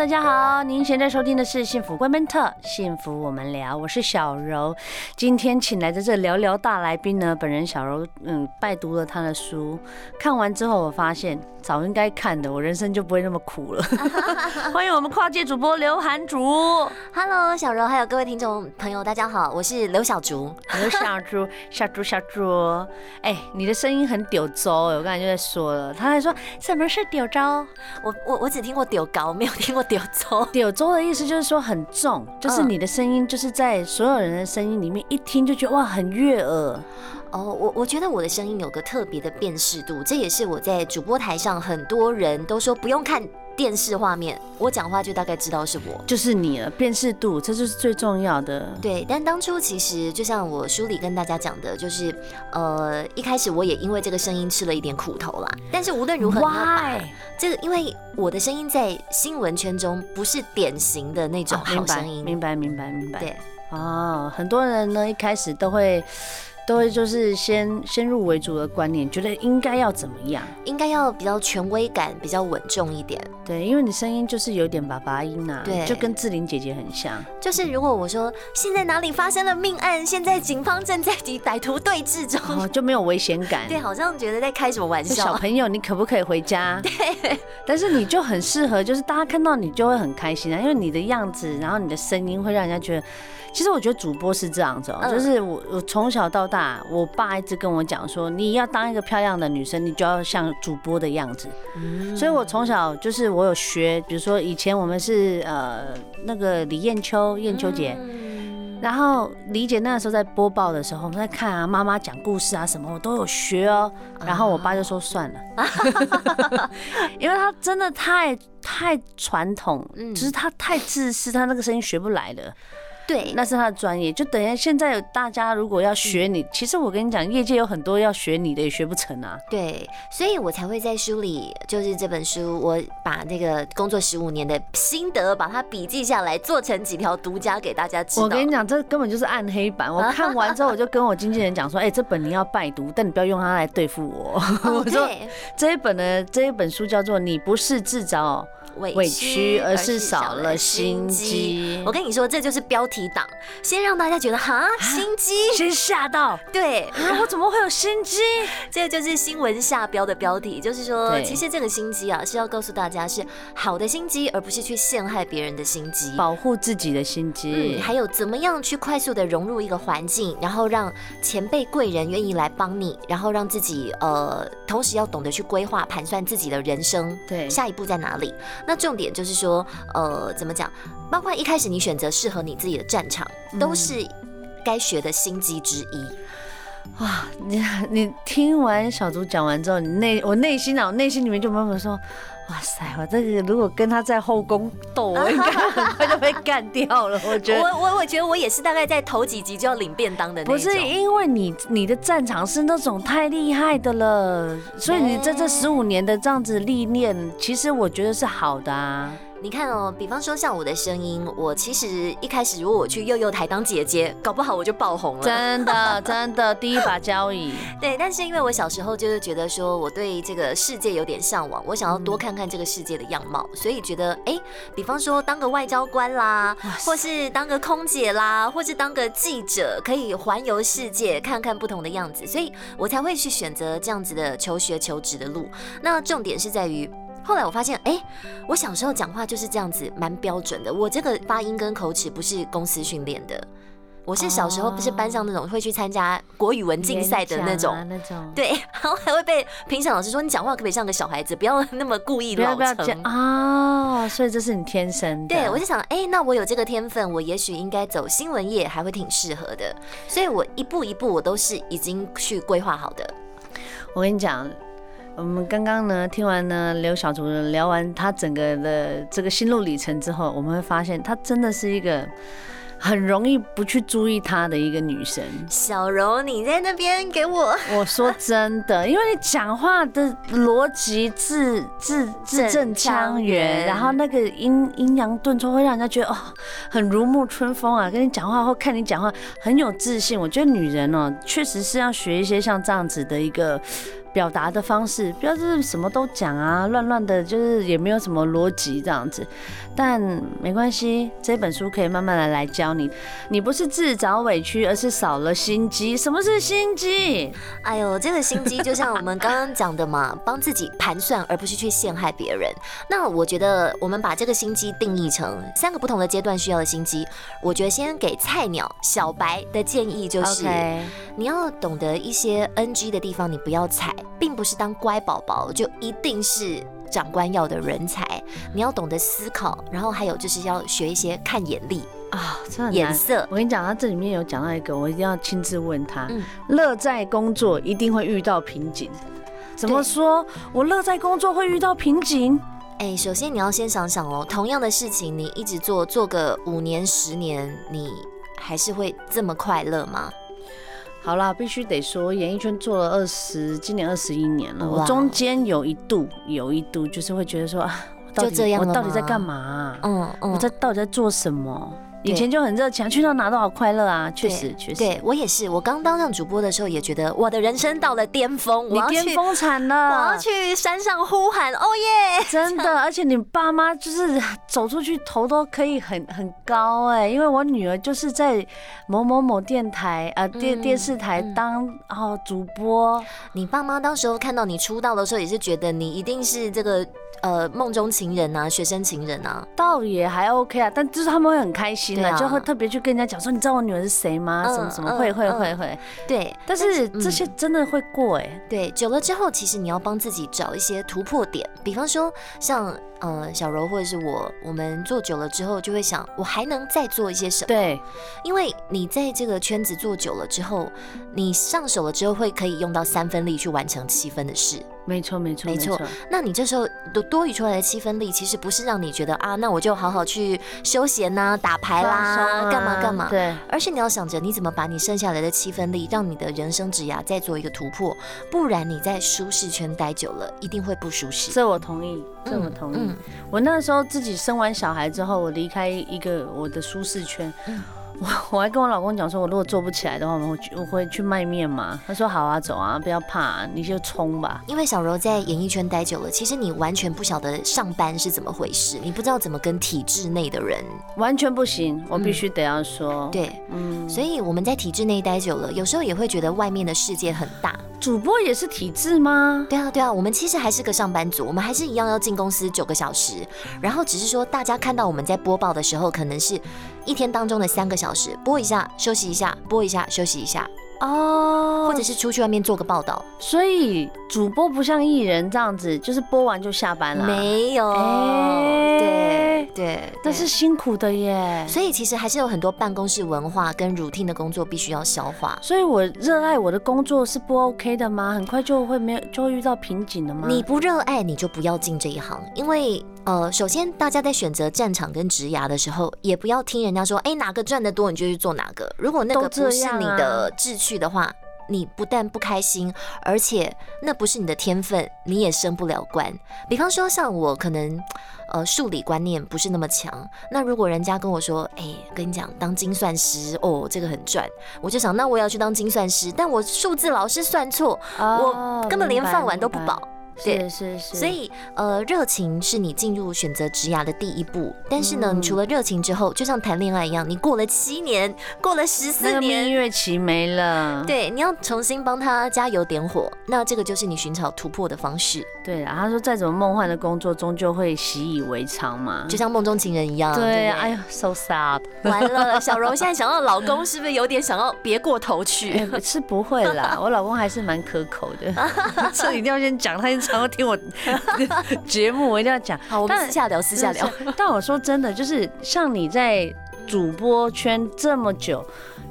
大家好，您现在收听的是《幸福 Women Talk》，幸福我们聊，我是小柔。今天请来的这聊聊大来宾呢，本人小柔，嗯，拜读了他的书，看完之后我发现早应该看的，我人生就不会那么苦了。欢迎我们跨界主播刘涵竹。Hello，小柔，还有各位听众朋友，大家好，我是刘小竹。刘小竹，小竹，小竹，哎，你的声音很丢糟，我刚才就在说了，他还说什么是丢糟？我我我只听过丢高，没有。听过丢州，丢州的意思就是说很重，就是你的声音就是在所有人的声音里面一听就觉得哇很悦耳。哦，我我觉得我的声音有个特别的辨识度，这也是我在主播台上很多人都说不用看电视画面，我讲话就大概知道是我，就是你了。辨识度，这就是最重要的。对，但当初其实就像我书里跟大家讲的，就是呃一开始我也因为这个声音吃了一点苦头啦。但是无论如何，Why？这个因为我的声音在新闻圈中不是典型的那种好声音。明白，明白，明白，明白。对，哦，很多人呢一开始都会。都会就是先先入为主的观念，觉得应该要怎么样？应该要比较权威感，比较稳重一点。对，因为你声音就是有点爸爸音啊，对，就跟志玲姐姐很像。就是如果我说现在哪里发生了命案，现在警方正在与歹徒对峙中，哦，就没有危险感。对，好像觉得在开什么玩笑。小朋友，你可不可以回家？对。但是你就很适合，就是大家看到你就会很开心啊，因为你的样子，然后你的声音会让人家觉得。其实我觉得主播是这样子哦，就是我我从小到大，我爸一直跟我讲说，你要当一个漂亮的女生，你就要像主播的样子。所以我从小就是我有学，比如说以前我们是呃那个李艳秋艳秋姐，然后李姐那个时候在播报的时候，我们在看啊，妈妈讲故事啊什么，我都有学哦。然后我爸就说算了，因为他真的太太传统，就是他太自私，他那个声音学不来的。对，那是他的专业。就等于现在有大家如果要学你，其实我跟你讲，业界有很多要学你的也学不成啊。对，所以我才会在书里，就是这本书，我把那个工作十五年的心得，把它笔记下来，做成几条独家给大家知道。我跟你讲，这根本就是暗黑版。我看完之后，我就跟我经纪人讲说，哎，这本你要拜读，但你不要用它来对付我。我说这一本呢，这一本书叫做《你不是自找委屈，而是少了心机》。我跟你说，这就是标题。档先让大家觉得哈心机，先吓到，对啊，我怎么会有心机？这个就是新闻下标的标题，就是说，其实这个心机啊是要告诉大家是好的心机，而不是去陷害别人的心机，保护自己的心机。嗯，还有怎么样去快速的融入一个环境，然后让前辈贵人愿意来帮你，然后让自己呃，同时要懂得去规划盘算自己的人生，对，下一步在哪里？那重点就是说，呃，怎么讲？包括一开始你选择适合你自己的战场，都是该学的心机之一。哇，你你听完小竹讲完之后，你内我内心啊，我内心里面就默默说，哇塞，我这个如果跟他在后宫斗，我应该很快就被干掉了。我觉得，我我我觉得我也是大概在头几集就要领便当的那种。不是因为你你的战场是那种太厉害的了，所以你在这十五年的这样子历练，其实我觉得是好的啊。你看哦，比方说像我的声音，我其实一开始如果我去幼幼台当姐姐，搞不好我就爆红了。真的，真的，第一把交椅。对，但是因为我小时候就是觉得说我对这个世界有点向往，我想要多看看这个世界的样貌，嗯、所以觉得哎，比方说当个外交官啦，或是当个空姐啦，或是当个记者，可以环游世界看看不同的样子，所以我才会去选择这样子的求学求职的路。那重点是在于。后来我发现，哎、欸，我小时候讲话就是这样子，蛮标准的。我这个发音跟口齿不是公司训练的，我是小时候不是班上那种会去参加国语文竞赛的那种，啊、那种对，然后还会被评审老师说，你讲话可不可以像个小孩子，不要那么故意老成啊。所以这是你天生的。对，我就想，哎、欸，那我有这个天分，我也许应该走新闻业，还会挺适合的。所以我一步一步，我都是已经去规划好的。我跟你讲。我们刚刚呢听完呢刘小竹聊完他整个的这个心路历程之后，我们会发现他真的是一个很容易不去注意他的一个女生。小柔，你在那边给我，我说真的，因为你讲话的逻辑字字字正腔圆，然后那个阴阴阳顿挫会让人家觉得哦，很如沐春风啊。跟你讲话或看你讲话很有自信。我觉得女人哦，确实是要学一些像这样子的一个。表达的方式，不要就是什么都讲啊，乱乱的，就是也没有什么逻辑这样子。但没关系，这本书可以慢慢的来教你。你不是自找委屈，而是少了心机。什么是心机？哎呦，这个心机就像我们刚刚讲的嘛，帮自己盘算，而不是去陷害别人。那我觉得我们把这个心机定义成三个不同的阶段需要的心机。我觉得先给菜鸟小白的建议就是.你要懂得一些 NG 的地方，你不要踩。并不是当乖宝宝就一定是长官要的人才，你要懂得思考，然后还有就是要学一些看眼力啊，颜色。我跟你讲，他这里面有讲到一个，我一定要亲自问他。乐在工作一定会遇到瓶颈，怎么说？我乐在工作会遇到瓶颈？哎，首先你要先想想哦，同样的事情你一直做，做个五年、十年，你还是会这么快乐吗？好啦，必须得说，演艺圈做了二十，今年二十一年了。我中间有一度，有一度就是会觉得说，啊，就这样，我到底在干嘛啊？嗯嗯，我在到底在做什么？以前就很热情，去到哪都好快乐啊！确实，确实，对我也是。我刚当上主播的时候，也觉得我的人生到了巅峰，你巅峰惨了，我要去山上呼喊，哦耶！真的，而且你爸妈就是走出去头都可以很很高哎，因为我女儿就是在某某某电台啊电电视台当哦主播。你爸妈当时候看到你出道的时候，也是觉得你一定是这个。呃，梦中情人啊，学生情人啊，倒也还 OK 啊，但就是他们会很开心啊，就会特别去跟人家讲说，你知道我女儿是谁吗？什么什么会会会会，对，但是这些真的会过哎，对，久了之后，其实你要帮自己找一些突破点，比方说像呃小柔或者是我，我们做久了之后就会想，我还能再做一些什么？对，因为你在这个圈子做久了之后，你上手了之后会可以用到三分力去完成七分的事。没错，没错，没错。那你这时候多多余出来的七分力，其实不是让你觉得啊，那我就好好去休闲呐、啊、打牌啦、啊、干嘛干嘛。对。而是你要想着你怎么把你剩下来的七分力，让你的人生职涯再做一个突破。不然你在舒适圈待久了，一定会不舒适。这我同意，这我同意。嗯嗯、我那时候自己生完小孩之后，我离开一个我的舒适圈。嗯我 我还跟我老公讲说，我如果做不起来的话，我会去我会去卖面嘛。他说好啊，走啊，不要怕，你就冲吧。因为小柔在演艺圈待久了，其实你完全不晓得上班是怎么回事，你不知道怎么跟体制内的人，完全不行。我必须得要说，嗯、对，嗯，所以我们在体制内待久了，有时候也会觉得外面的世界很大。主播也是体制吗？对啊，对啊，我们其实还是个上班族，我们还是一样要进公司九个小时，然后只是说大家看到我们在播报的时候，可能是一天当中的三个小时，播一下休息一下，播一下休息一下。哦，或者是出去外面做个报道，所以主播不像艺人这样子，就是播完就下班了。没有，欸、对对，那是辛苦的耶。所以其实还是有很多办公室文化跟 routine 的工作必须要消化。所以我热爱我的工作是不 OK 的吗？很快就会没有，就会遇到瓶颈的吗？你不热爱你就不要进这一行，因为呃，首先大家在选择战场跟职涯的时候，也不要听人家说，哎、欸，哪个赚得多你就去做哪个。如果那个不是你的志趣。的话，你不但不开心，而且那不是你的天分，你也升不了官。比方说，像我可能，呃，数理观念不是那么强。那如果人家跟我说，哎、欸，跟你讲，当精算师哦，这个很赚，我就想，那我也要去当精算师，但我数字老是算错，哦、我根本连饭碗都不保。对，是是是，所以呃，热情是你进入选择职涯的第一步。但是呢，你除了热情之后，就像谈恋爱一样，你过了七年，过了十四年，蜜月期没了。对，你要重新帮他加油点火。那这个就是你寻找突破的方式。对啊，他说再怎么梦幻的工作，终究会习以为常嘛，就像梦中情人一样。对，哎呀，so sad。完了，小柔现在想到老公是不是有点想要别过头去？欸、是不会啦，我老公还是蛮可口的。这一定要先讲，他经常会听我 节目，我一定要讲。好，我们私下聊，私下聊。但我说真的，就是像你在主播圈这么久，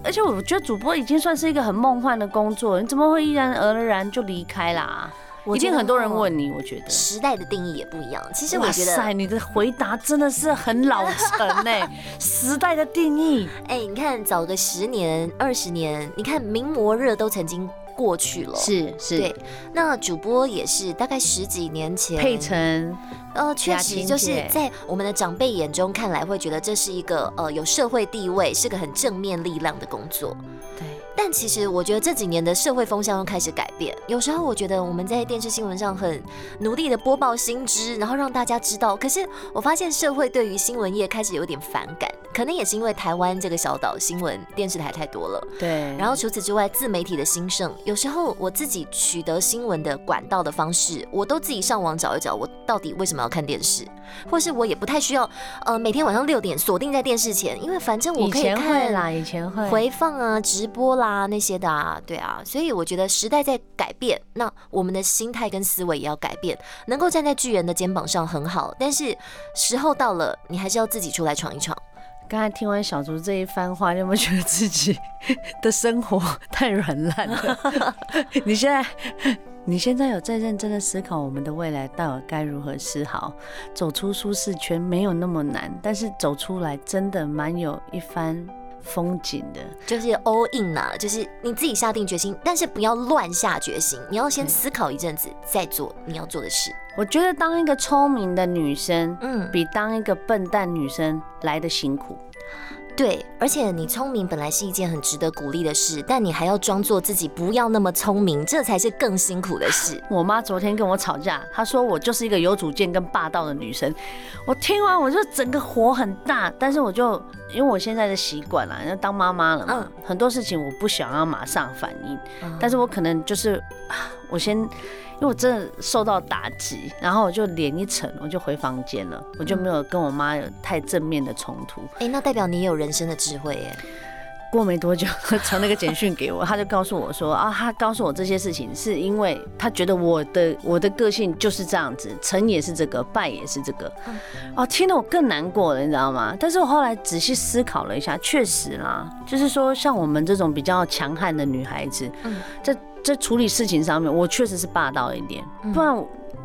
而且我觉得主播已经算是一个很梦幻的工作，你怎么会毅然而然就离开啦？一定很多人问你，我觉得时代的定义也不一样。其实我觉得，哇塞，你的回答真的是很老成呢。时代的定义，哎、欸，你看早个十年、二十年，你看名模热都曾经过去了，是是，对。那主播也是，大概十几年前，佩岑，呃，确实就是在我们的长辈眼中看来，会觉得这是一个呃有社会地位、是个很正面力量的工作，对。但其实我觉得这几年的社会风向又开始改变。有时候我觉得我们在电视新闻上很努力的播报新知，然后让大家知道。可是我发现社会对于新闻业开始有点反感，可能也是因为台湾这个小岛新闻电视台太多了。对。然后除此之外，自媒体的兴盛，有时候我自己取得新闻的管道的方式，我都自己上网找一找，我到底为什么要看电视，或是我也不太需要呃每天晚上六点锁定在电视前，因为反正我可以看。啦，以前会回放啊，直播啦。啊，那些的啊，对啊，所以我觉得时代在改变，那我们的心态跟思维也要改变，能够站在巨人的肩膀上很好，但是时候到了，你还是要自己出来闯一闯。刚才听完小竹这一番话，你有没有觉得自己的生活太软烂了？你现在，你现在有在认真的思考我们的未来到底该如何是好？走出舒适圈没有那么难，但是走出来真的蛮有一番。风景的，就是 all in 啊，就是你自己下定决心，但是不要乱下决心，你要先思考一阵子，再做你要做的事。我觉得当一个聪明的女生，嗯，比当一个笨蛋女生来的辛苦。对，而且你聪明本来是一件很值得鼓励的事，但你还要装作自己不要那么聪明，这才是更辛苦的事。我妈昨天跟我吵架，她说我就是一个有主见跟霸道的女生。我听完我就整个火很大，但是我就因为我现在的习惯了，要当妈妈了嘛，嗯，很多事情我不想要马上反应，嗯，但是我可能就是我先。因为我真的受到打击，然后我就脸一沉，我就回房间了，我就没有跟我妈有太正面的冲突。哎、欸，那代表你也有人生的智慧耶。过没多久，他 传了个简讯给我，他就告诉我说啊，他告诉我这些事情是因为他觉得我的我的个性就是这样子，成也是这个，败也是这个。哦，听得我更难过了，你知道吗？但是我后来仔细思考了一下，确实啦，就是说像我们这种比较强悍的女孩子，这。在处理事情上面，我确实是霸道一点，不然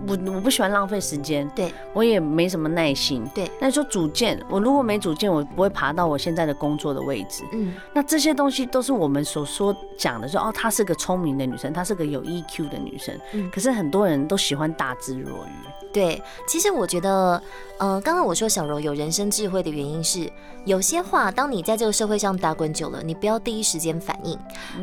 我我不喜欢浪费时间，对我也没什么耐心，对。那你说主见，我如果没主见，我不会爬到我现在的工作的位置，嗯。那这些东西都是我们所说讲的，说哦，她是个聪明的女生，她是个有 EQ 的女生，嗯。可是很多人都喜欢大智若愚，对。其实我觉得，呃，刚刚我说小柔有人生智慧的原因是。有些话，当你在这个社会上打滚久了，你不要第一时间反应，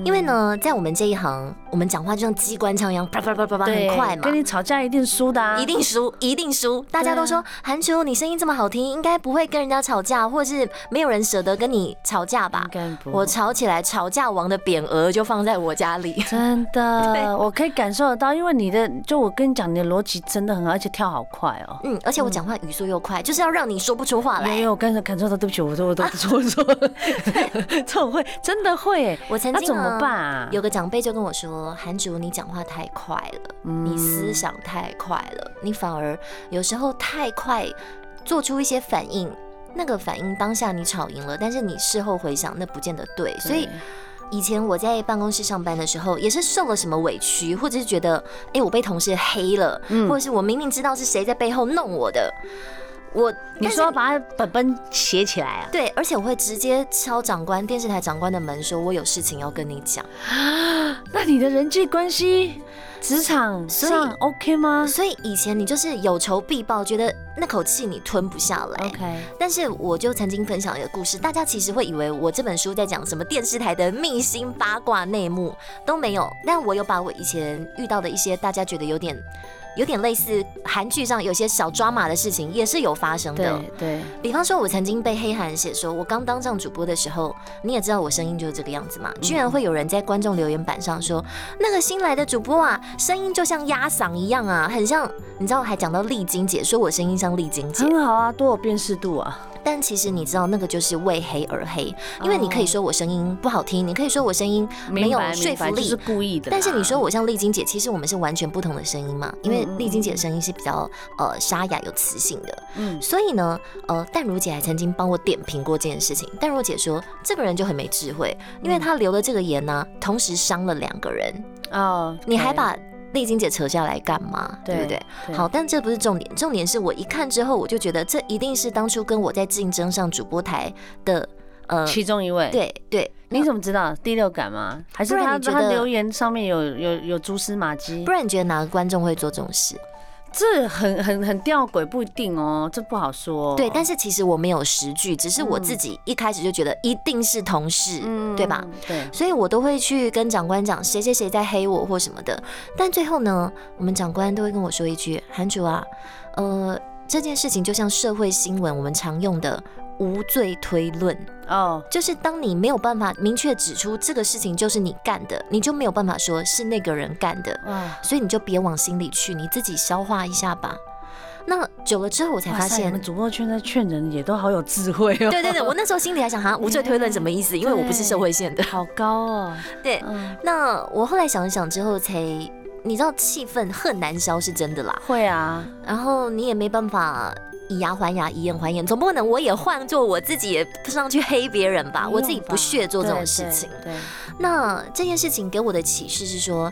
因为呢，在我们这一行，我们讲话就像机关枪一样，啪啪啪啪啪，很快嘛。跟你吵架一定输的，一定输，一定输。大家都说韩竹，你声音这么好听，应该不会跟人家吵架，或是没有人舍得跟你吵架吧？我吵起来，吵架王的匾额就放在我家里。真的，我可以感受得到，因为你的，就我跟你讲，你的逻辑真的很好，而且跳好快哦。嗯，而且我讲话语速又快，就是要让你说不出话来。没有，我刚才感受到，对不起，我说我都错错，这种会真的会，我曾经怎么办啊？有个长辈就跟我说：“韩竹，你讲话太快了，你思想太快了，你反而有时候太快做出一些反应，那个反应当下你吵赢了，但是你事后回想，那不见得对。所以以前我在办公室上班的时候，也是受了什么委屈，或者是觉得哎，我被同事黑了，或者是我明明知道是谁在背后弄我的。”我你说要把它本本写起来啊？对，而且我会直接敲长官、电视台长官的门，说我有事情要跟你讲。啊那你的人际关系、职场上 OK 吗？所以以前你就是有仇必报，觉得那口气你吞不下来。OK。但是我就曾经分享一个故事，大家其实会以为我这本书在讲什么电视台的秘辛八卦内幕都没有，但我有把我以前遇到的一些大家觉得有点。有点类似韩剧上有些小抓马的事情，也是有发生的。对，对，比方说，我曾经被黑韩写说，我刚当上主播的时候，你也知道我声音就是这个样子嘛，居然会有人在观众留言板上说，那个新来的主播啊，声音就像鸭嗓一样啊，很像，你知道还讲到丽晶姐，说我声音像丽晶姐，很好啊，多有辨识度啊。但其实你知道，那个就是为黑而黑，因为你可以说我声音不好听，你可以说我声音没有说服力，是故意的。但是你说我像丽晶姐，其实我们是完全不同的声音嘛，因为丽晶姐的声音是比较呃沙哑有磁性的，嗯，所以呢，呃，淡如姐还曾经帮我点评过这件事情。淡如姐说，这个人就很没智慧，因为他留了这个言呢，同时伤了两个人。哦，你还把。丽晶姐扯下来干嘛？对不对？好，但这不是重点，重点是我一看之后，我就觉得这一定是当初跟我在竞争上主播台的呃其中一位。对对，你怎么知道第六感吗？还是他他留言上面有有有蛛丝马迹？不然你觉得哪个观众会做这种事？这很很很吊诡，不一定哦，这不好说。对，但是其实我没有实据，只是我自己一开始就觉得一定是同事，嗯、对吧？对，所以我都会去跟长官讲谁谁谁在黑我或什么的。但最后呢，我们长官都会跟我说一句：“韩主啊，呃，这件事情就像社会新闻我们常用的。”无罪推论哦，oh. 就是当你没有办法明确指出这个事情就是你干的，你就没有办法说是那个人干的，oh. 所以你就别往心里去，你自己消化一下吧。那久了之后，我才发现，主播圈在劝人也都好有智慧哦。对对对，我那时候心里还想哈，无罪推论什么意思？因为我不是社会线的，好高哦。对，嗯、那我后来想一想之后才，你知道气愤恨难消是真的啦。会啊，然后你也没办法。以牙还牙，以眼还眼，总不能我也换做我自己也上去黑别人吧？我自己不屑做这种事情。对，那这件事情给我的启示是说。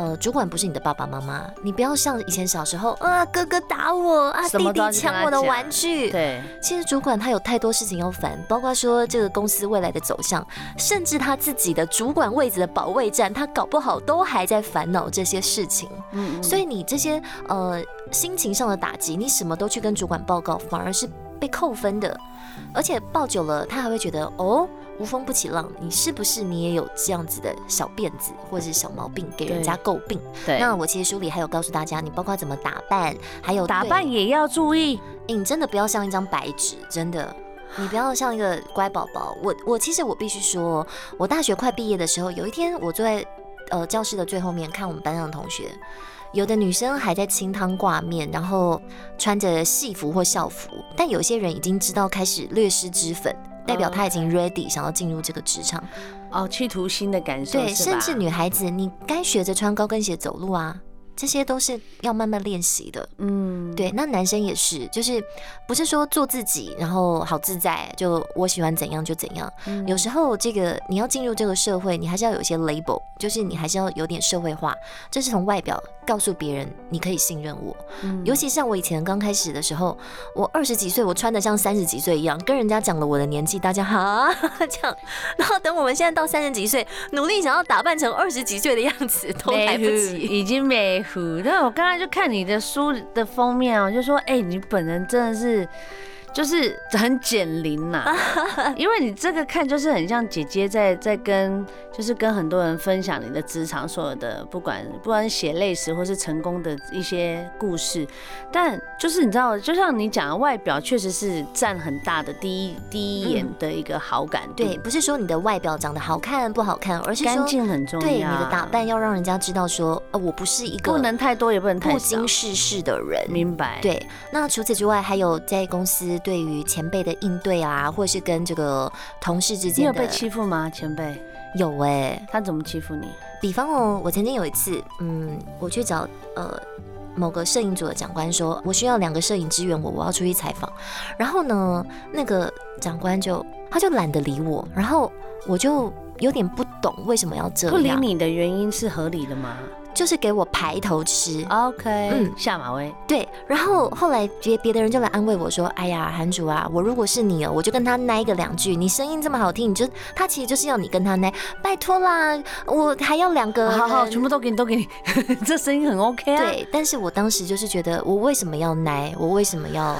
呃，主管不是你的爸爸妈妈，你不要像以前小时候啊，哥哥打我啊，弟弟抢我的玩具。对，其实主管他有太多事情要烦，包括说这个公司未来的走向，甚至他自己的主管位置的保卫战，他搞不好都还在烦恼这些事情。嗯，嗯，所以你这些呃心情上的打击，你什么都去跟主管报告，反而是被扣分的，而且抱久了，他还会觉得哦。无风不起浪，你是不是你也有这样子的小辫子或者是小毛病给人家诟病？对，那我其实书里还有告诉大家，你包括怎么打扮，还有打扮也要注意。欸，你真的不要像一张白纸，真的，你不要像一个乖宝宝。我我其实我必须说，我大学快毕业的时候，有一天我坐在呃教室的最后面看我们班上的同学，有的女生还在清汤挂面，然后穿着戏服或校服，但有些人已经知道开始略施脂粉。代表她已经 ready 想要进入这个职场，哦，企图新的感受。对，甚至女孩子，你该学着穿高跟鞋走路啊。这些都是要慢慢练习的，嗯，对。那男生也是，就是不是说做自己，然后好自在，就我喜欢怎样就怎样。嗯，有时候这个你要进入这个社会，你还是要有一些 label，就是你还是要有点社会化，这是从外表告诉别人你可以信任我。嗯，尤其像我以前刚开始的时候，我二十几岁，我穿的像三十几岁一样，跟人家讲了我的年纪，大家哈 这样。然后等我们现在到三十几岁，努力想要打扮成二十几岁的样子，都来不及，已经没。但我刚才就看你的书的封面啊，就说，哎，你本人真的是。就是很减龄呐，因为你这个看就是很像姐姐在在跟，就是跟很多人分享你的职场所有的，不管不管血泪史或是成功的一些故事，但就是你知道，就像你讲的，外表确实是占很大的第一第一眼的一个好感。对，不是说你的外表长得好看不好看，而是干净很重要。对，你的打扮要让人家知道说，呃，我不是一个不能太多也不能太少，不经世事的人。明白。对，那除此之外，还有在公司。对于前辈的应对啊，或是跟这个同事之间，你有被欺负吗？前辈有哎、欸，他怎么欺负你？比方哦，我曾经有一次，嗯，我去找呃某个摄影组的长官说，我需要两个摄影支援我，我要出去采访。然后呢，那个长官就他就懒得理我，然后我就有点不懂为什么要这样。不理你的原因是合理的吗？就是给我排头吃，OK，嗯，下马威，对。然后后来别别的人就来安慰我说：“哎呀，韩主啊，我如果是你哦，我就跟他奶个两句。你声音这么好听，你就他其实就是要你跟他奶，拜托啦，我还要两个，好好，全部都给你，都给你，这声音很 OK 啊。对，但是我当时就是觉得，我为什么要奶？我为什么要？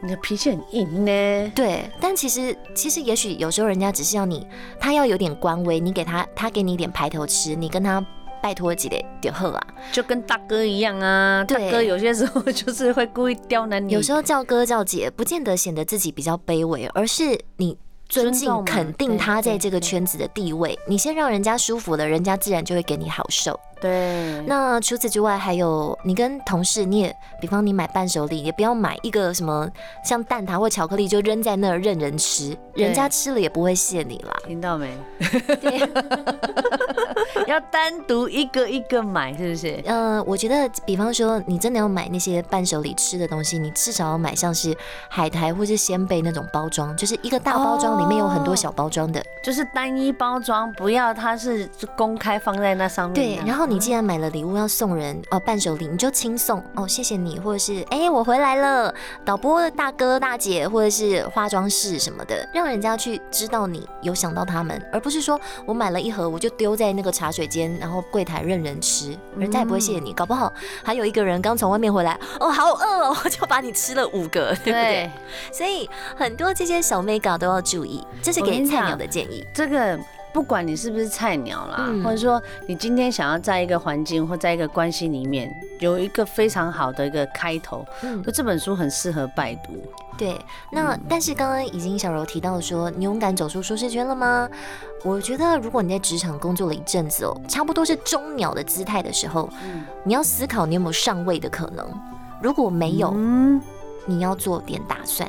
你的脾气很硬呢。对，但其实其实也许有时候人家只是要你，他要有点官威，你给他，他给你一点排头吃，你跟他。拜托几嘞点好啊，就跟大哥一样啊。大哥有些时候就是会故意刁难你，有时候叫哥叫姐，不见得显得自己比较卑微，而是你。尊敬、肯定他在这个圈子的地位，你先让人家舒服了，人家自然就会给你好受。对。那除此之外，还有你跟同事，你也，比方你买伴手礼，也不要买一个什么像蛋挞或巧克力就扔在那儿任人吃，人家吃了也不会谢你啦。听到没？对。要单独一个一个买，是不是？呃，我觉得，比方说你真的要买那些伴手礼吃的东西，你至少要买像是海苔或是仙贝那种包装，就是一个大包装。里面有很多小包装的，就是单一包装，不要它是公开放在那上面。对，然后你既然买了礼物要送人哦，伴手礼你就轻送哦，谢谢你，或者是哎、欸、我回来了，导播的大哥大姐或者是化妆室什么的，让人家去知道你有想到他们，而不是说我买了一盒我就丢在那个茶水间，然后柜台任人吃，人家也不会谢谢你，搞不好还有一个人刚从外面回来，哦好饿哦，就把你吃了五个，对不对？对，所以很多这些小妹搞都要注意，这是给菜鸟的建议。这个。不管你是不是菜鸟啦，嗯、或者说你今天想要在一个环境或在一个关系里面有一个非常好的一个开头，嗯，这本书很适合拜读。对，那、嗯、但是刚刚已经小柔提到说，你勇敢走出舒适圈了吗？我觉得如果你在职场工作了一阵子哦，差不多是中鸟的姿态的时候，嗯，你要思考你有没有上位的可能。如果没有，嗯，你要做点打算。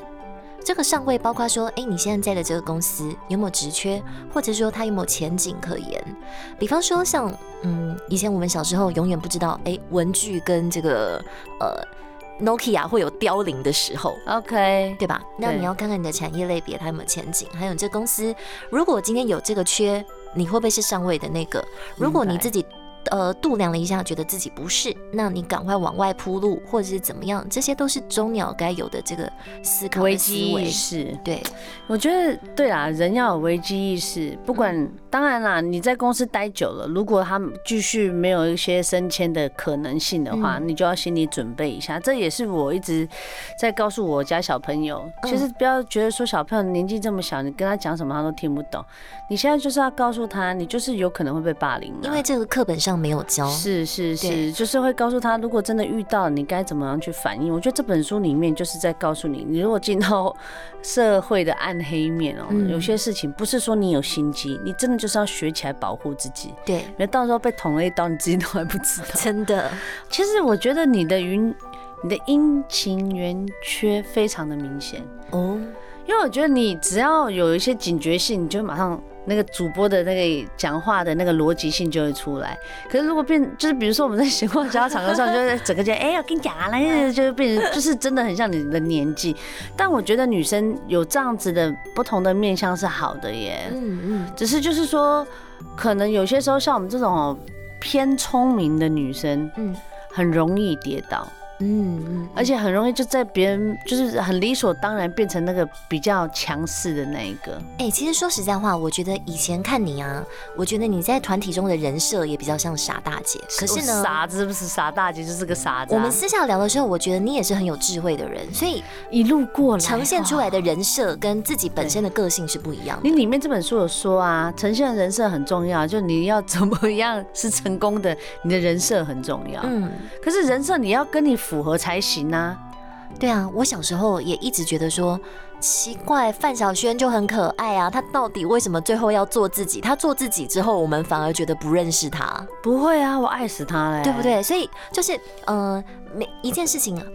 这个上位包括说，哎，你现在在的这个公司有没有职缺，或者说它有没有前景可言？比方说像，嗯，以前我们小时候永远不知道，哎，文具跟这个呃，Nokia 会有凋零的时候，OK，对吧？那你要看看你的产业类别它有没有前景，还有这公司如果今天有这个缺，你会不会是上位的那个？如果你自己。呃，度量了一下，觉得自己不是，那你赶快往外铺路，或者是怎么样？这些都是中鸟该有的这个思考思。危机意识，对，我觉得对啦，人要有危机意识。不管，嗯、当然啦，你在公司待久了，如果他继续没有一些升迁的可能性的话，嗯、你就要心理准备一下。这也是我一直在告诉我家小朋友，其实不要觉得说小朋友年纪这么小，你跟他讲什么他都听不懂。你现在就是要告诉他，你就是有可能会被霸凌，因为这个课本上。没有教，是是是，就是会告诉他，如果真的遇到，你该怎么样去反应。我觉得这本书里面就是在告诉你，你如果进到社会的暗黑面哦，有些事情不是说你有心机，你真的就是要学起来保护自己。对，因为到时候被捅了一刀，你自己都还不知道。真的，其实我觉得你的云，你的阴晴圆缺非常的明显哦，因为我觉得你只要有一些警觉性，你就马上。那个主播的那个讲话的那个逻辑性就会出来，可是如果变就是比如说我们在闲话家常的时候，就是整个就哎，我跟你讲啊，那就变成就是真的很像你的年纪。但我觉得女生有这样子的不同的面相是好的耶，嗯嗯，只是就是说，可能有些时候像我们这种偏聪明的女生，嗯，很容易跌倒。嗯嗯，而且很容易就在别人就是很理所当然变成那个比较强势的那一个。哎，其实说实在话，我觉得以前看你啊，我觉得你在团体中的人设也比较像傻大姐。可是呢，傻子不是傻大姐就是个傻子。我们私下聊的时候，我觉得你也是很有智慧的人，所以一路过来呈现出来的人设跟自己本身的个性是不一样的。你里面这本书有说啊，呈现的人设很重要，就你要怎么样是成功的，你的人设很重要。嗯，可是人设你要跟你。符合才行呐、啊，对啊，我小时候也一直觉得说奇怪，范晓萱就很可爱啊，她到底为什么最后要做自己？她做自己之后，我们反而觉得不认识她。不会啊，我爱死她嘞，对不对？所以就是，呃，每一件事情啊，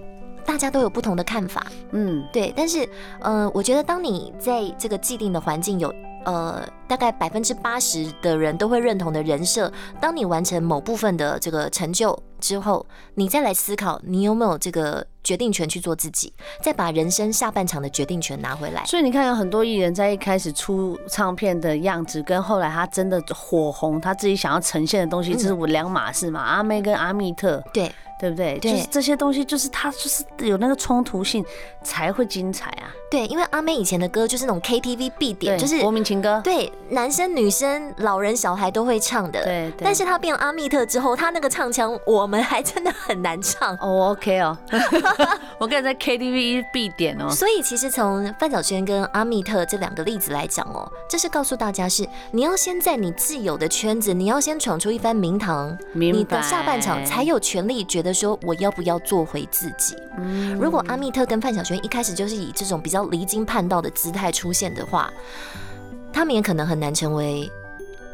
大家都有不同的看法，嗯，对。但是，呃，我觉得当你在这个既定的环境有。呃，大概百分之八十的人都会认同的人设，当你完成某部分的这个成就之后，你再来思考，你有没有这个决定权去做自己，再把人生下半场的决定权拿回来。所以你看，有很多艺人，在一开始出唱片的样子，跟后来他真的火红，他自己想要呈现的东西，这是我两码事嘛。阿妹跟阿密特，对。对不对？对，就是这些东西，就是他就是有那个冲突性才会精彩啊。对，因为阿妹以前的歌就是那种 KTV 必点，就是国民情歌。对，男生女生、老人小孩都会唱的。对。但是他变阿密特之后，他那个唱腔，我们还真的很难唱。哦，OK 哦。我跟你在 KTV 必点哦。所以其实从范晓萱跟阿密特这两个例子来讲哦，这是告诉大家是你要先在你自有的圈子，你要先闯出一番名堂，你的下半场才有权利觉得。说我要不要做回自己？如果阿密特跟范晓萱一开始就是以这种比较离经叛道的姿态出现的话，他们也可能很难成为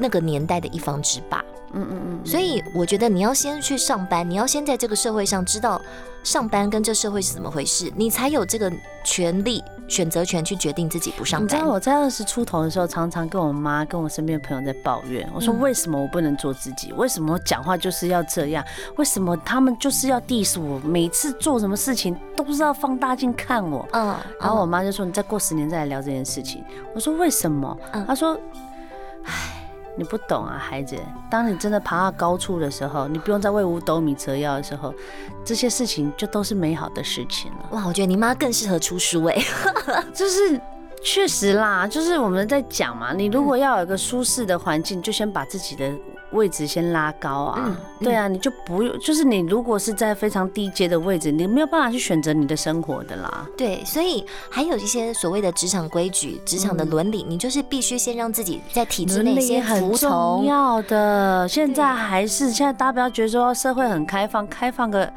那个年代的一方之霸。嗯嗯嗯。所以我觉得你要先去上班，你要先在这个社会上知道上班跟这社会是怎么回事，你才有这个权利。选择权去决定自己不上班。你知道我在二十出头的时候，常常跟我妈、跟我身边的朋友在抱怨。我说：“为什么我不能做自己？为什么我讲话就是要这样？为什么他们就是要 diss 我？每次做什么事情都是要放大镜看我。”嗯。然后我妈就说：“你再过十年再来聊这件事情。”我说：“为什么？”她说：“唉，你不懂啊，孩子。当你真的爬到高处的时候，你不用再为五斗米折腰的时候，这些事情就都是美好的事情了。哇，我觉得你妈更适合出书哎，就是确实啦，就是我们在讲嘛，你如果要有一个舒适的环境，就先把自己的。位置先拉高啊，嗯嗯、对啊，你就不用，就是你如果是在非常低阶的位置，你没有办法去选择你的生活的啦。对，所以还有一些所谓的职场规矩、职场的伦理，嗯、你就是必须先让自己在体制内先服从。很重要的，现在还是现在，大家不要觉得说社会很开放，开放个。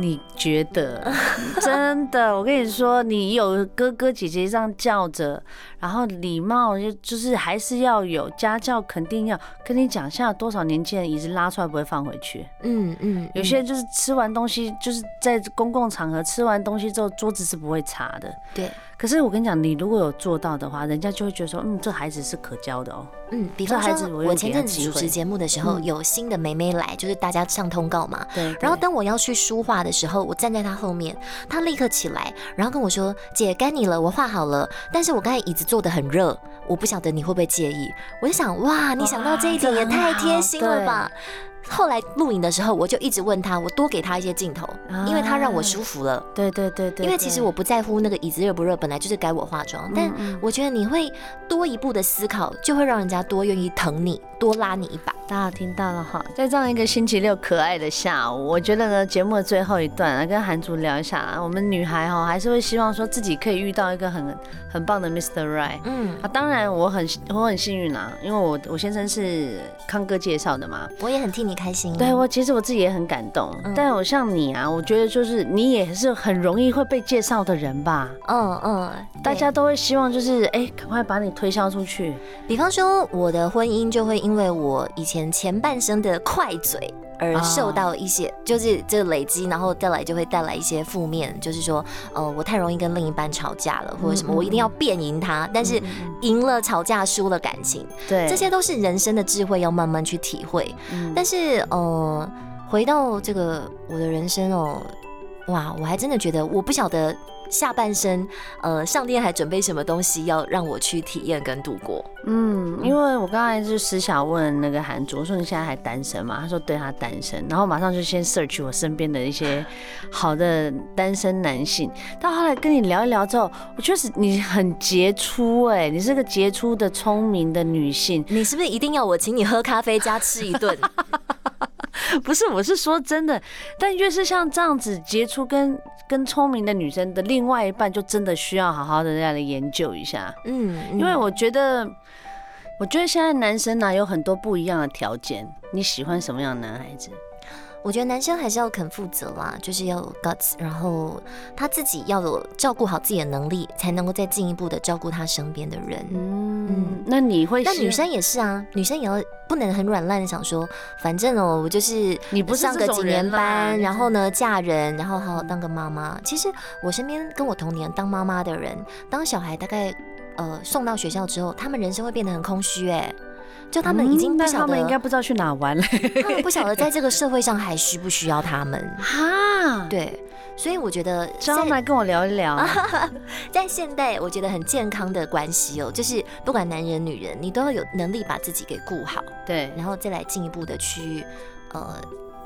你觉得 真的？我跟你说，你有哥哥姐姐这样叫着，然后礼貌就就是还是要有家教，肯定要跟你讲。现在多少年轻人椅子拉出来不会放回去？嗯嗯，有些人就是吃完东西，就是在公共场合吃完东西之后，桌子是不会擦的。对。可是我跟你讲，你如果有做到的话，人家就会觉得说，嗯，这孩子是可教的哦。嗯，比方说，我前阵子主持节目的时候，有新的妹妹来，就是大家上通告嘛。对。然后等我要去书画的时候，我站在她后面，她立刻起来，然后跟我说：“姐，该你了，我画好了。”但是我刚才椅子坐得很热，我不晓得你会不会介意。我就想，哇，你想到这一点也太贴心了吧。后来录影的时候，我就一直问他，我多给他一些镜头，因为他让我舒服了。对对对对，因为其实我不在乎那个椅子热不热，本来就是该我化妆。但我觉得你会多一步的思考，就会让人家多愿意疼你，多拉你一把。大家听到了哈，在这样一个星期六可爱的下午，我觉得呢，节目的最后一段来跟韩竹聊一下，我们女孩哈还是会希望说自己可以遇到一个很很棒的 Mr. Right。嗯啊，当然我很我很幸运啦，因为我我先生是康哥介绍的嘛，我也很替你开心。对我其实我自己也很感动，嗯、但我像你啊，我觉得就是你也是很容易会被介绍的人吧。嗯嗯，大家都会希望就是哎，赶、欸、快把你推销出去。比方说我的婚姻就会因为我以前。前半生的快嘴而受到一些，就是这个累积，然后再来就会带来一些负面，就是说，呃，我太容易跟另一半吵架了，或者什么，我一定要辩赢他，但是赢了吵架，输了感情，对，这些都是人生的智慧，要慢慢去体会。但是，呃，回到这个我的人生哦，哇，我还真的觉得，我不晓得。下半生，呃，上天还准备什么东西要让我去体验跟度过？嗯，因为我刚才就私下问那个韩卓，我说你现在还单身吗？他说对，他单身，然后马上就先 search 我身边的一些好的单身男性。到后来跟你聊一聊之后，我确实你很杰出哎、欸，你是个杰出的聪明的女性。你是不是一定要我请你喝咖啡加吃一顿？不是，我是说真的，但越是像这样子杰出跟跟聪明的女生的另外一半，就真的需要好好的来研究一下。嗯，因为我觉得，我觉得现在男生呢有很多不一样的条件，你喜欢什么样的男孩子？我觉得男生还是要肯负责啦，就是要有 guts，然后他自己要有照顾好自己的能力，才能够再进一步的照顾他身边的人。嗯，嗯，那你会？那女生也是啊，女生也要不能很软烂的想说，反正哦，我就是你不上个几年班，然后呢嫁人，然后好好当个妈妈。其实我身边跟我同年当妈妈的人，当小孩大概呃送到学校之后，他们人生会变得很空虚哎。就他们已经不晓得，他们应该不知道去哪玩了。他们不晓得在这个社会上还需不需要他们。哈，对，所以我觉得，让他们来跟我聊一聊，在现代我觉得很健康的关系哦，就是不管男人女人，你都要有能力把自己给顾好，对，然后再来进一步的去呃。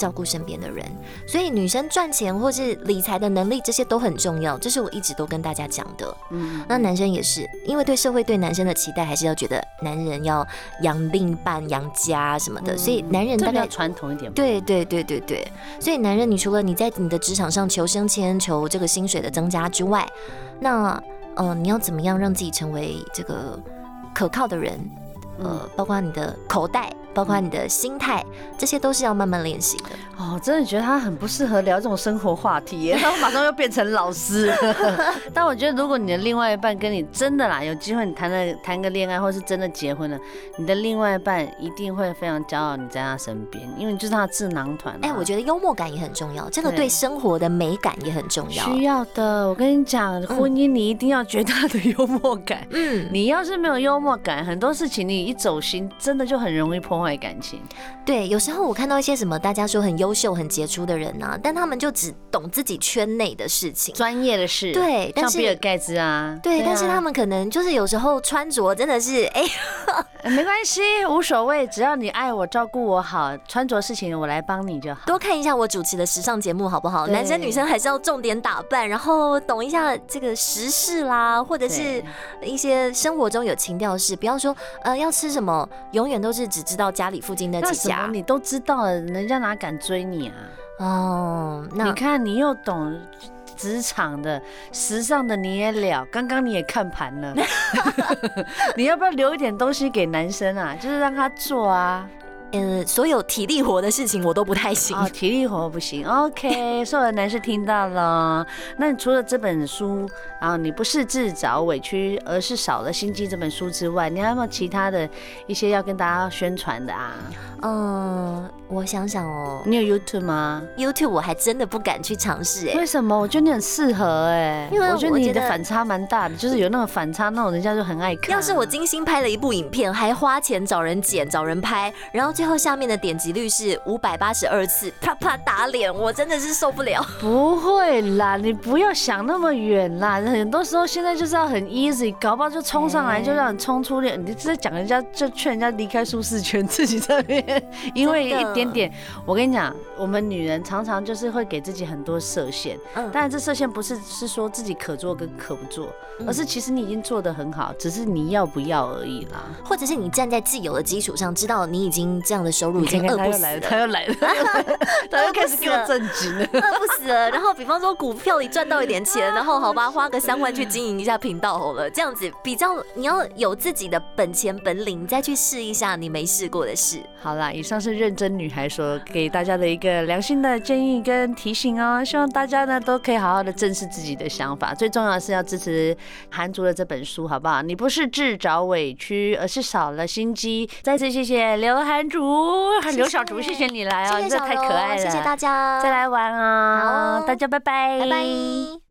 照顾身边的人，所以女生赚钱或是理财的能力，这些都很重要。这是我一直都跟大家讲的。嗯，那男生也是，因为对社会对男生的期待，还是要觉得男人要养另一半、养家什么的。所以男人大概传统一点。对对对对对。所以男人，你除了你在你的职场上求升迁、求这个薪水的增加之外，那呃，你要怎么样让自己成为这个可靠的人？呃，包括你的口袋。包括你的心态，这些都是要慢慢练习的。哦，真的觉得他很不适合聊这种生活话题耶，他马上又变成老师。但我觉得，如果你的另外一半跟你真的啦，有机会你谈了谈个恋爱，或是真的结婚了，你的另外一半一定会非常骄傲你在他身边，因为你就是他的智囊团。哎，我觉得幽默感也很重要，这个对生活的美感也很重要。需要的，我跟你讲，婚姻你一定要绝大的幽默感。嗯，你要是没有幽默感，很多事情你一走心，真的就很容易破坏。坏感情。对，有时候我看到一些什么大家说很优秀、很杰出的人啊，但他们就只懂自己圈内的事情、专业的事。对，但是像比尔盖茨啊，对，但是他们可能就是有时候穿着真的是哎，欸、没关系，无所谓，只要你爱我、照顾我好，穿着事情我来帮你就好。多看一下我主持的时尚节目好不好？男生女生还是要重点打扮，然后懂一下这个时事啦，或者是一些生活中有情调的事，不要说呃要吃什么，永远都是只知道家里附近那几家，你都知道了，人家哪敢追你啊？哦，那你看你又懂职场的、时尚的，你也了，刚刚你也看盘了，你要不要留一点东西给男生啊？就是让他做啊。嗯，所有体力活的事情我都不太行。哦，体力活不行。OK，所有的男士听到了。那你除了这本书，然后你不是自找委屈，而是少了心机这本书之外，你还有没有其他的一些要跟大家宣传的啊？嗯，我想想哦，你有 YouTube 吗？YouTube 我还真的不敢去尝试哎。为什么？我觉得你很适合哎，因为我觉得你的反差蛮大的，就是有那种反差，那种人家就很爱看。要是我精心拍了一部影片，还花钱找人剪、找人拍，然后。最后下面的点击率是五百八十二次，啪啪打脸，我真的是受不了。不会啦，你不要想那么远啦。很多时候现在就是要很 easy，搞不好就冲上来就让你冲出脸。你直接讲人家就劝人家离开舒适圈，自己这边 因为一点点。我跟你讲，我们女人常常就是会给自己很多设限。嗯。但是这设限不是是说自己可做跟可不做，而是其实你已经做得很好，只是你要不要而已啦。或者是你站在既有的基础上，知道你已经。这样的收入已经饿不死了，他又来了，他又开始给我正经了，饿不死了。然后，比方说股票里赚到一点钱，然后好吧，花个三万去经营一下频道好了，这样子比较你要有自己的本钱本领，你再去试一下你没试过的事。好啦，以上是认真女孩所给大家的一个良心的建议跟提醒哦，希望大家呢都可以好好的正视自己的想法，最重要的是要支持韩竹的这本书，好不好？你不是自找委屈，而是少了心机。再次谢谢刘韩竹。还刘小竹，谢谢你来啊，你这太可爱了，谢谢大家，再来玩啊，好，大家拜拜，拜拜。